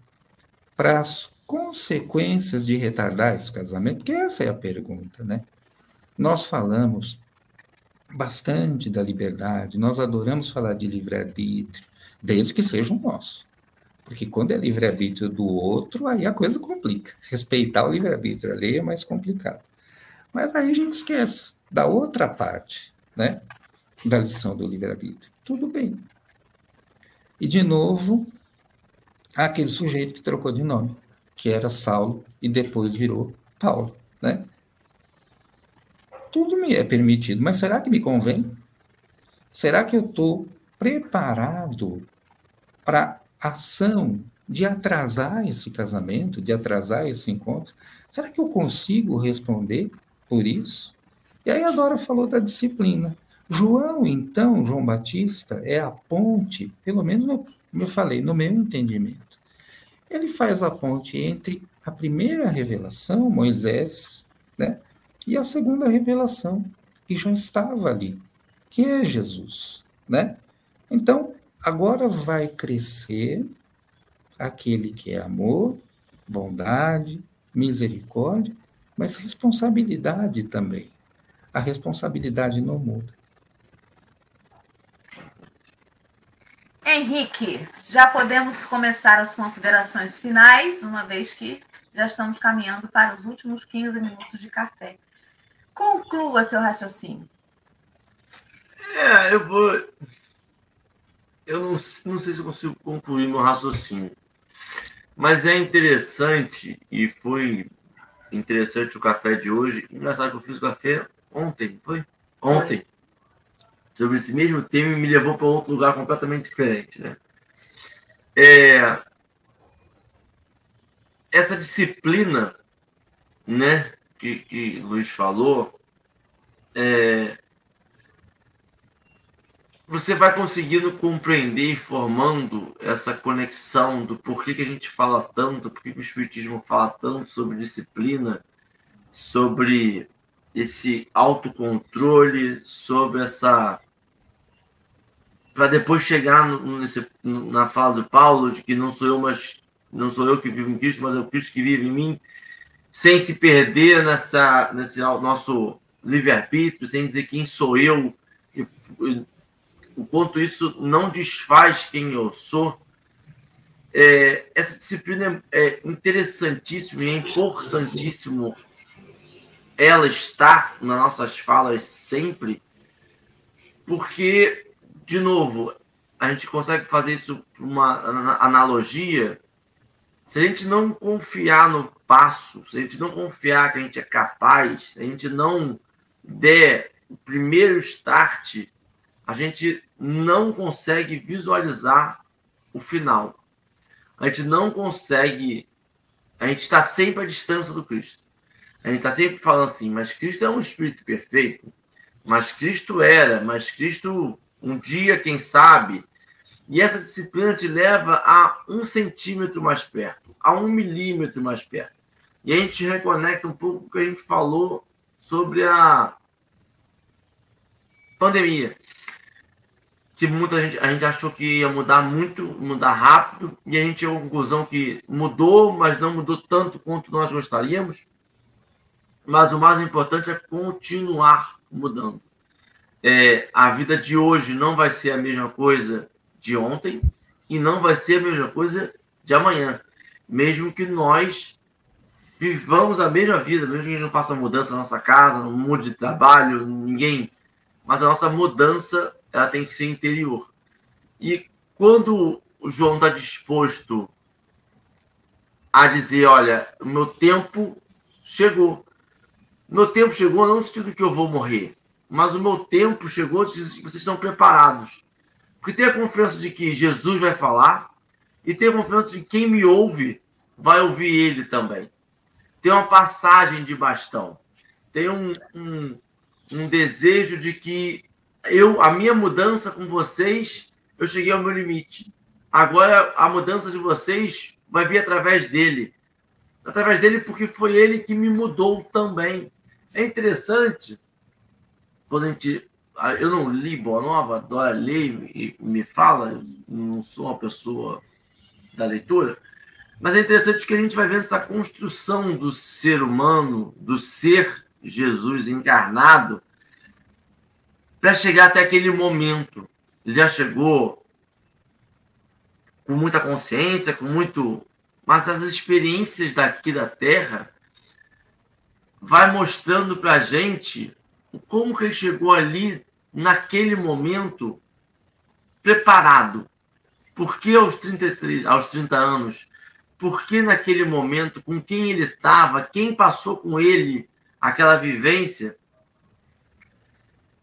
para consequências de retardar esse casamento? Porque essa é a pergunta, né? Nós falamos bastante da liberdade, nós adoramos falar de livre-arbítrio, desde que seja o nosso. Porque quando é livre-arbítrio do outro, aí a coisa complica. Respeitar o livre-arbítrio ali é mais complicado. Mas aí a gente esquece da outra parte, né? Da lição do livre-arbítrio. Tudo bem. E, de novo, aquele sujeito que trocou de nome que era Saulo e depois virou Paulo, né? Tudo me é permitido, mas será que me convém? Será que eu estou preparado para ação de atrasar esse casamento, de atrasar esse encontro? Será que eu consigo responder por isso? E aí a Dora falou da disciplina. João, então, João Batista, é a ponte, pelo menos, no, como eu falei, no meu entendimento ele faz a ponte entre a primeira revelação, Moisés, né, e a segunda revelação, que já estava ali, que é Jesus, né? Então, agora vai crescer aquele que é amor, bondade, misericórdia, mas responsabilidade também. A responsabilidade não muda. Henrique, já podemos começar as considerações finais, uma vez que já estamos caminhando para os últimos 15 minutos de café. Conclua seu raciocínio. É, eu vou. Eu não, não sei se eu consigo concluir meu raciocínio. Mas é interessante, e foi interessante o café de hoje. Engraçado que eu fiz o café ontem, foi? Ontem. Foi. Sobre esse mesmo tema e me levou para outro lugar completamente diferente, né? É, essa disciplina, né, que, que Luiz falou, é, você vai conseguindo compreender e formando essa conexão do porquê que a gente fala tanto, porquê que o Espiritismo fala tanto sobre disciplina, sobre esse autocontrole, sobre essa. Para depois chegar no, nesse, na fala do Paulo, de que não sou eu, mas não sou eu que vivo em Cristo, mas é o Cristo que vive em mim, sem se perder nessa, nesse nosso livre-arbítrio, sem dizer quem sou eu, o quanto isso não desfaz quem eu sou. É, essa disciplina é interessantíssima e é importantíssimo ela estar nas nossas falas sempre, porque, de novo, a gente consegue fazer isso por uma analogia. Se a gente não confiar no passo, se a gente não confiar que a gente é capaz, se a gente não der o primeiro start, a gente não consegue visualizar o final. A gente não consegue. A gente está sempre à distância do Cristo. A gente está sempre falando assim, mas Cristo é um espírito perfeito. Mas Cristo era, mas Cristo um dia, quem sabe. E essa disciplina te leva a um centímetro mais perto, a um milímetro mais perto. E a gente reconecta um pouco o que a gente falou sobre a pandemia que muita gente, a gente achou que ia mudar muito, mudar rápido, e a gente chegou à conclusão que mudou, mas não mudou tanto quanto nós gostaríamos. Mas o mais importante é continuar mudando. É, a vida de hoje não vai ser a mesma coisa de ontem e não vai ser a mesma coisa de amanhã. Mesmo que nós vivamos a mesma vida, mesmo que a gente não faça mudança na nossa casa, não mude de trabalho, ninguém. Mas a nossa mudança ela tem que ser interior. E quando o João está disposto a dizer, olha, meu tempo chegou. Meu tempo chegou não no sentido que eu vou morrer, mas o meu tempo chegou vocês estão preparados. Porque tem a confiança de que Jesus vai falar e tem a confiança de que quem me ouve vai ouvir ele também. Tem uma passagem de bastão. Tem um, um, um desejo de que eu a minha mudança com vocês, eu cheguei ao meu limite. Agora a mudança de vocês vai vir através dele. Através dele, porque foi ele que me mudou também. É interessante quando a gente. Eu não li Boa Nova, Dora lê e me fala, não sou uma pessoa da leitura, mas é interessante que a gente vai vendo essa construção do ser humano, do ser Jesus encarnado, para chegar até aquele momento. Ele já chegou com muita consciência, com muito. Mas as experiências daqui da Terra vai mostrando para a gente como que ele chegou ali naquele momento preparado. Por que aos 33, aos 30 anos? Por que naquele momento, com quem ele estava, quem passou com ele aquela vivência,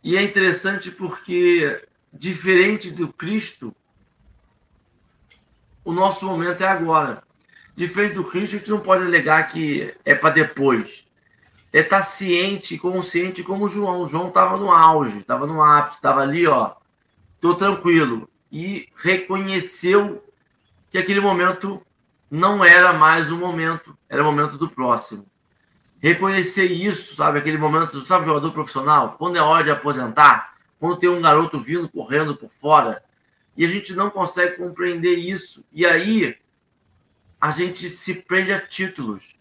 e é interessante porque, diferente do Cristo, o nosso momento é agora. Diferente do Cristo, a gente não pode alegar que é para depois. É estar tá ciente, consciente como João. João estava no auge, estava no ápice, estava ali, ó, tô tranquilo. E reconheceu que aquele momento não era mais o momento, era o momento do próximo reconhecer isso, sabe? Aquele momento, sabe, jogador profissional, quando é hora de aposentar, quando tem um garoto vindo correndo por fora, e a gente não consegue compreender isso. E aí a gente se prende a títulos,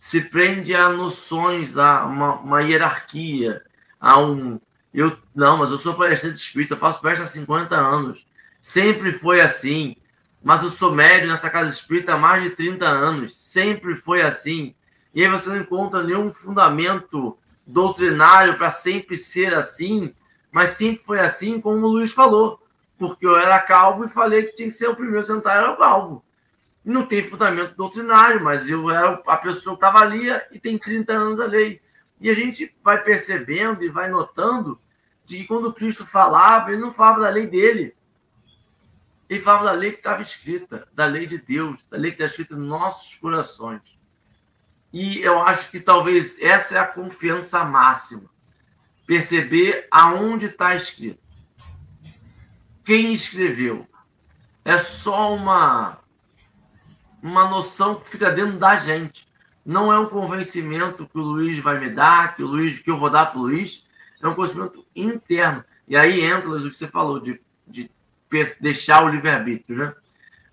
se prende a noções, a uma, uma hierarquia, a um. Eu, não, mas eu sou palestrante espírita, faço palestra há 50 anos. Sempre foi assim. Mas eu sou médio nessa casa espírita há mais de 30 anos. Sempre foi assim. E aí você não encontra nenhum fundamento doutrinário para sempre ser assim, mas sempre foi assim, como o Luiz falou. Porque eu era calvo e falei que tinha que ser o primeiro a sentar, era o calvo. Não tem fundamento doutrinário, mas eu era a pessoa que estava ali e tem 30 anos a lei. E a gente vai percebendo e vai notando de que quando Cristo falava, ele não falava da lei dele. Ele falava da lei que estava escrita, da lei de Deus, da lei que está escrita nos nossos corações. E eu acho que talvez essa é a confiança máxima. Perceber aonde está escrito. Quem escreveu. É só uma, uma noção que fica dentro da gente. Não é um convencimento que o Luiz vai me dar, que o Luiz, que eu vou dar para o Luiz. É um conhecimento interno. E aí entra o que você falou, de, de deixar o livre-arbítrio, né?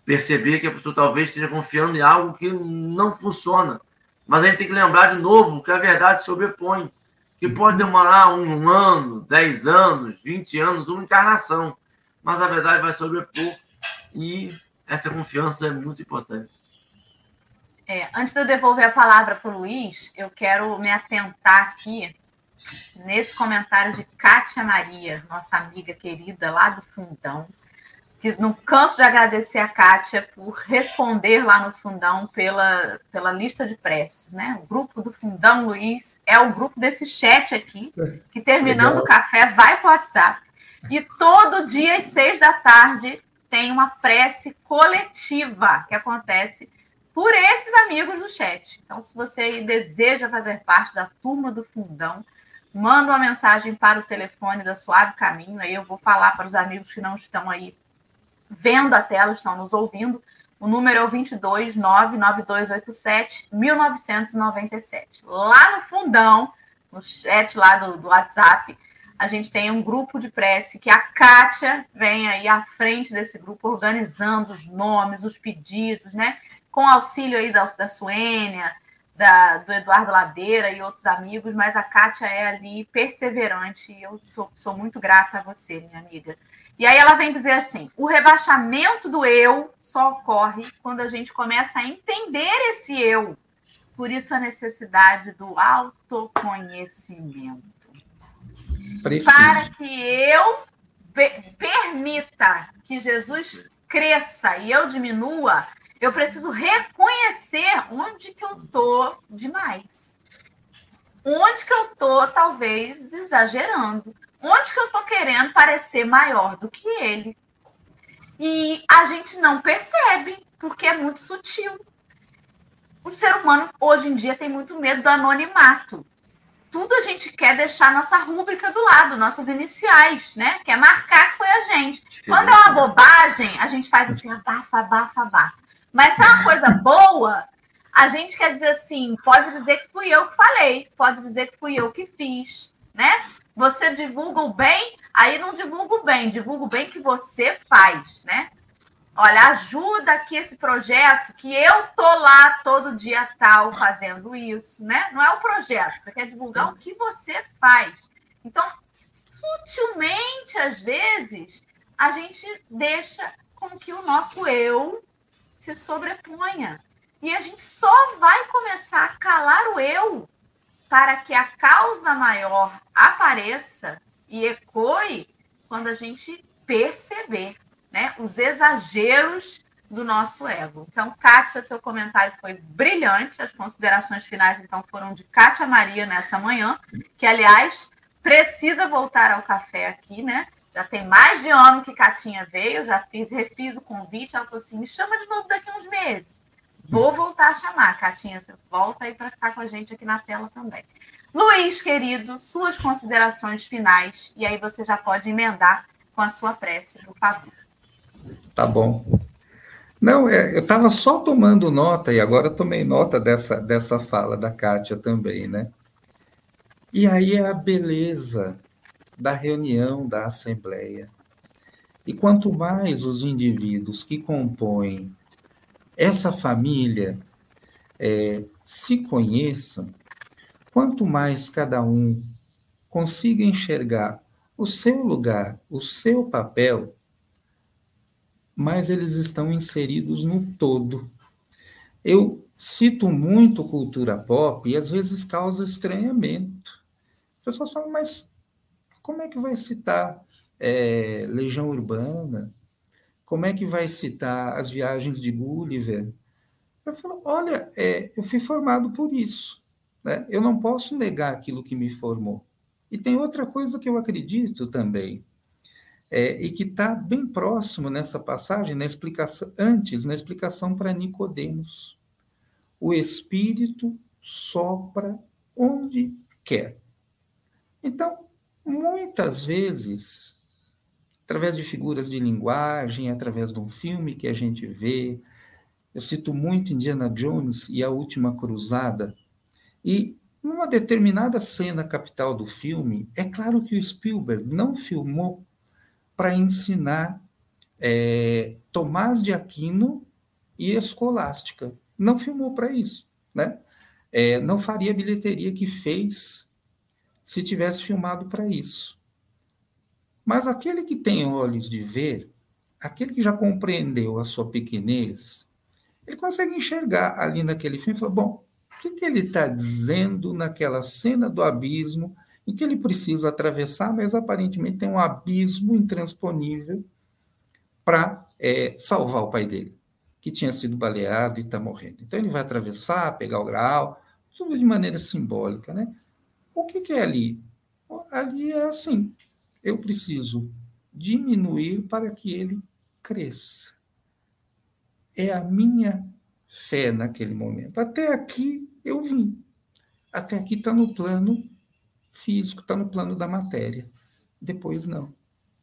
Perceber que a pessoa talvez esteja confiando em algo que não funciona mas a gente tem que lembrar de novo que a verdade sobrepõe, que pode demorar um ano, dez anos, vinte anos, uma encarnação, mas a verdade vai sobrepor e essa confiança é muito importante. É, antes de eu devolver a palavra para o Luiz, eu quero me atentar aqui nesse comentário de Kátia Maria, nossa amiga querida lá do Fundão, que não canso de agradecer a Kátia por responder lá no Fundão pela, pela lista de preces, né? O grupo do Fundão Luiz é o grupo desse chat aqui, que terminando Legal. o café vai para o WhatsApp. E todo dia às seis da tarde tem uma prece coletiva que acontece por esses amigos do chat. Então, se você deseja fazer parte da turma do Fundão, manda uma mensagem para o telefone da Suave Caminho, aí eu vou falar para os amigos que não estão aí vendo a tela, estão nos ouvindo. O número é o 22 99287 1997. Lá no fundão, no chat lá do, do WhatsApp, a gente tem um grupo de prece que a Kátia vem aí à frente desse grupo, organizando os nomes, os pedidos, né? Com auxílio aí da, da Suênia, da, do Eduardo Ladeira e outros amigos, mas a Kátia é ali perseverante e eu tô, sou muito grata a você, minha amiga. E aí ela vem dizer assim: o rebaixamento do eu só ocorre quando a gente começa a entender esse eu. Por isso a necessidade do autoconhecimento. Para que eu permita que Jesus cresça e eu diminua, eu preciso reconhecer onde que eu tô demais. Onde que eu tô talvez exagerando. Onde que eu tô querendo parecer maior do que ele? E a gente não percebe, porque é muito sutil. O ser humano hoje em dia tem muito medo do anonimato. Tudo a gente quer deixar nossa rúbrica do lado, nossas iniciais, né? Quer marcar que foi a gente. Quando é uma bobagem, a gente faz assim, abafa, abafa, abafa. Mas se é uma coisa boa, a gente quer dizer assim, pode dizer que fui eu que falei, pode dizer que fui eu que fiz, né? Você divulga o bem, aí não divulga o bem, divulga o bem que você faz, né? Olha, ajuda aqui esse projeto que eu tô lá todo dia tal fazendo isso, né? Não é o projeto, você quer divulgar o que você faz. Então, sutilmente, às vezes, a gente deixa com que o nosso eu se sobreponha. E a gente só vai começar a calar o eu para que a causa maior apareça e ecoe quando a gente perceber né, os exageros do nosso ego. Então, Kátia, seu comentário foi brilhante. As considerações finais, então, foram de Kátia Maria nessa manhã, que, aliás, precisa voltar ao café aqui, né? Já tem mais de ano que Catinha veio, já fiz, refiz o convite. Ela falou assim: me chama de novo daqui uns meses. Vou voltar a chamar, Catinha. Você volta aí para ficar com a gente aqui na tela também. Luiz, querido, suas considerações finais. E aí você já pode emendar com a sua prece, por favor. Tá bom. Não, é, eu estava só tomando nota, e agora tomei nota dessa, dessa fala da Kátia também, né? E aí é a beleza da reunião da Assembleia. E quanto mais os indivíduos que compõem essa família é, se conheçam, quanto mais cada um consiga enxergar o seu lugar, o seu papel, mais eles estão inseridos no todo. Eu cito muito cultura pop e às vezes causa estranhamento. As pessoas falam, mas como é que vai citar é, Legião Urbana? Como é que vai citar as viagens de Gulliver? Eu falo, olha, é, eu fui formado por isso. Né? Eu não posso negar aquilo que me formou. E tem outra coisa que eu acredito também, é, e que está bem próximo nessa passagem, na explicação, antes, na explicação para Nicodemos. O Espírito sopra onde quer. Então, muitas vezes, através de figuras de linguagem, através de um filme que a gente vê, eu cito muito Indiana Jones e a Última Cruzada, e numa determinada cena capital do filme, é claro que o Spielberg não filmou para ensinar é, Tomás de Aquino e Escolástica. Não filmou para isso, né? É, não faria a bilheteria que fez se tivesse filmado para isso. Mas aquele que tem olhos de ver, aquele que já compreendeu a sua pequenez, ele consegue enxergar ali naquele filme e falar: bom, o que, que ele está dizendo naquela cena do abismo em que ele precisa atravessar, mas aparentemente tem um abismo intransponível para é, salvar o pai dele, que tinha sido baleado e está morrendo. Então ele vai atravessar, pegar o grau, tudo de maneira simbólica, né? O que, que é ali? Ali é assim: eu preciso diminuir para que ele cresça. É a minha fé naquele momento. Até aqui eu vim. Até aqui está no plano físico, está no plano da matéria. Depois não.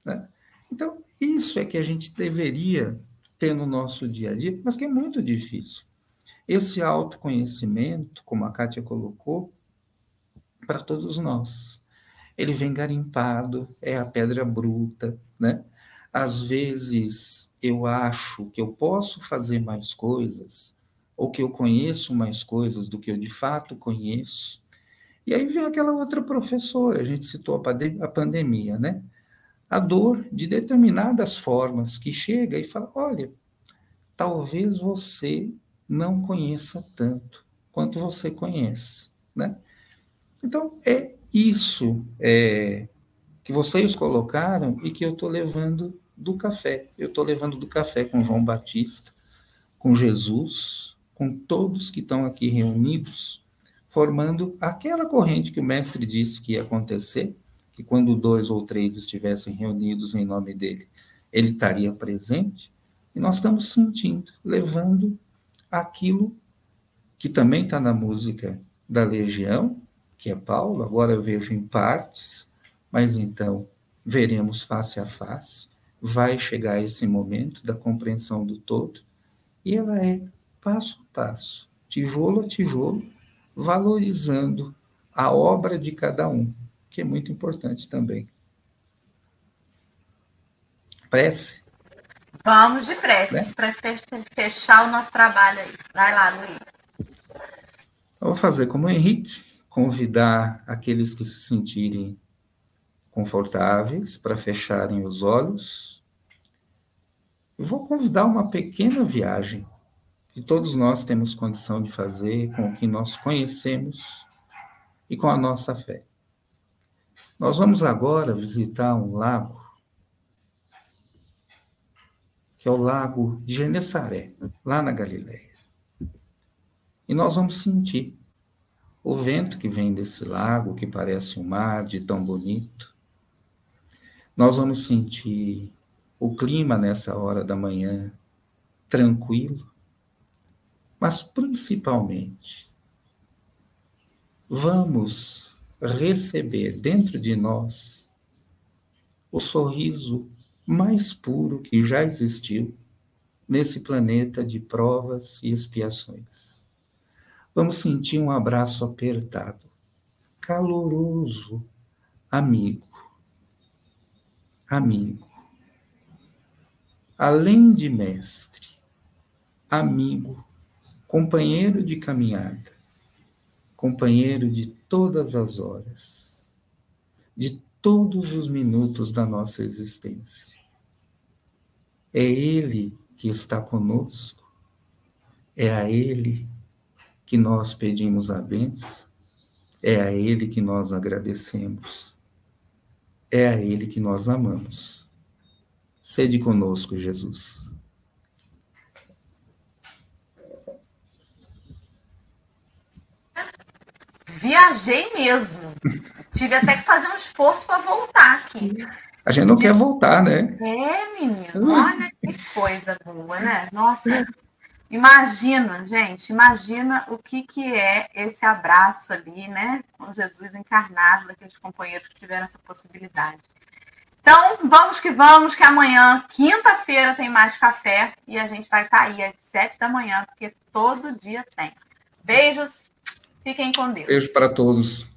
Né? Então, isso é que a gente deveria ter no nosso dia a dia, mas que é muito difícil. Esse autoconhecimento, como a Kátia colocou, para todos nós. Ele vem garimpado, é a pedra bruta, né? Às vezes eu acho que eu posso fazer mais coisas, ou que eu conheço mais coisas do que eu de fato conheço, e aí vem aquela outra professora, a gente citou a pandemia, né? A dor de determinadas formas que chega e fala: olha, talvez você não conheça tanto quanto você conhece, né? Então, é isso é, que vocês colocaram e que eu estou levando do café. Eu estou levando do café com João Batista, com Jesus, com todos que estão aqui reunidos formando aquela corrente que o mestre disse que ia acontecer, que quando dois ou três estivessem reunidos em nome dele, ele estaria presente, e nós estamos sentindo, levando aquilo que também está na música da Legião, que é Paulo, agora eu vejo em partes, mas então veremos face a face, vai chegar esse momento da compreensão do todo, e ela é passo a passo, tijolo a tijolo, valorizando a obra de cada um, que é muito importante também. Prece. Vamos de prece, né? para fechar o nosso trabalho aí. Vai lá, Luiz. Eu vou fazer como o Henrique, convidar aqueles que se sentirem confortáveis para fecharem os olhos. Eu vou convidar uma pequena viagem que todos nós temos condição de fazer com o que nós conhecemos e com a nossa fé. Nós vamos agora visitar um lago, que é o lago de Genesaré, lá na Galileia. E nós vamos sentir o vento que vem desse lago, que parece um mar de tão bonito. Nós vamos sentir o clima nessa hora da manhã tranquilo mas principalmente, vamos receber dentro de nós o sorriso mais puro que já existiu nesse planeta de provas e expiações. Vamos sentir um abraço apertado, caloroso, amigo, amigo. Além de mestre, amigo, companheiro de caminhada, companheiro de todas as horas, de todos os minutos da nossa existência. É Ele que está conosco, é a Ele que nós pedimos a benção, é a Ele que nós agradecemos, é a Ele que nós amamos. Sede conosco, Jesus. Viajei mesmo. Tive até que fazer um esforço para voltar aqui. A gente não quer voltar, né? É, menino. Olha que coisa boa, né? Nossa. Imagina, gente, imagina o que, que é esse abraço ali, né? Com Jesus encarnado, daqueles companheiros que tiveram essa possibilidade. Então, vamos que vamos, que amanhã, quinta-feira, tem mais café e a gente vai estar aí às sete da manhã, porque todo dia tem. Beijos, fiquem com Deus. Beijo para todos.